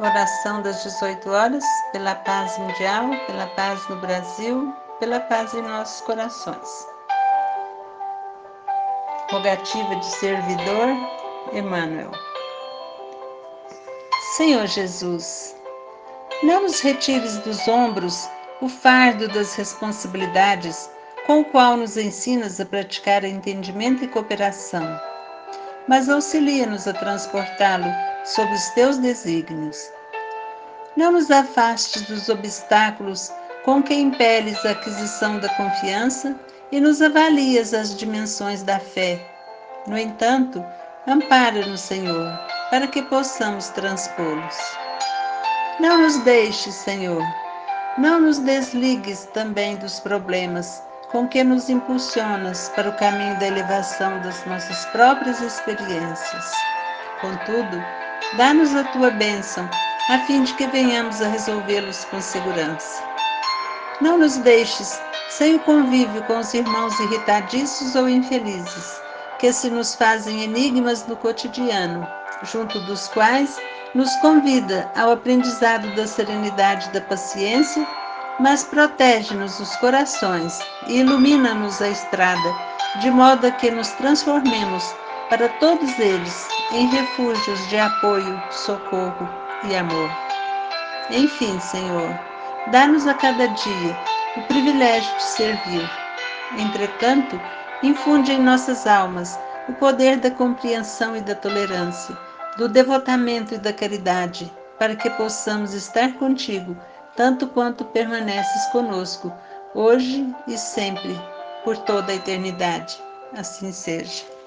Oração das 18 horas, pela paz mundial, pela paz no Brasil, pela paz em nossos corações. Rogativa de servidor, Emmanuel. Senhor Jesus, não nos retires dos ombros o fardo das responsabilidades com o qual nos ensinas a praticar entendimento e cooperação, mas auxilia-nos a transportá-lo sob os teus desígnios. Não nos afastes dos obstáculos com que impeles a aquisição da confiança e nos avalias as dimensões da fé. No entanto, ampara-nos, Senhor, para que possamos transpô-los. Não nos deixes, Senhor, não nos desligues também dos problemas com que nos impulsionas para o caminho da elevação das nossas próprias experiências. Contudo, Dá-nos a tua bênção, a fim de que venhamos a resolvê-los com segurança. Não nos deixes sem o convívio com os irmãos irritadiços ou infelizes, que se nos fazem enigmas no cotidiano, junto dos quais nos convida ao aprendizado da serenidade e da paciência, mas protege-nos os corações e ilumina-nos a estrada, de modo a que nos transformemos para todos eles em refúgios de apoio, socorro e amor. Enfim, Senhor, dá-nos a cada dia o privilégio de servir. Entretanto, infunde em nossas almas o poder da compreensão e da tolerância, do devotamento e da caridade, para que possamos estar contigo tanto quanto permaneces conosco, hoje e sempre, por toda a eternidade. Assim seja.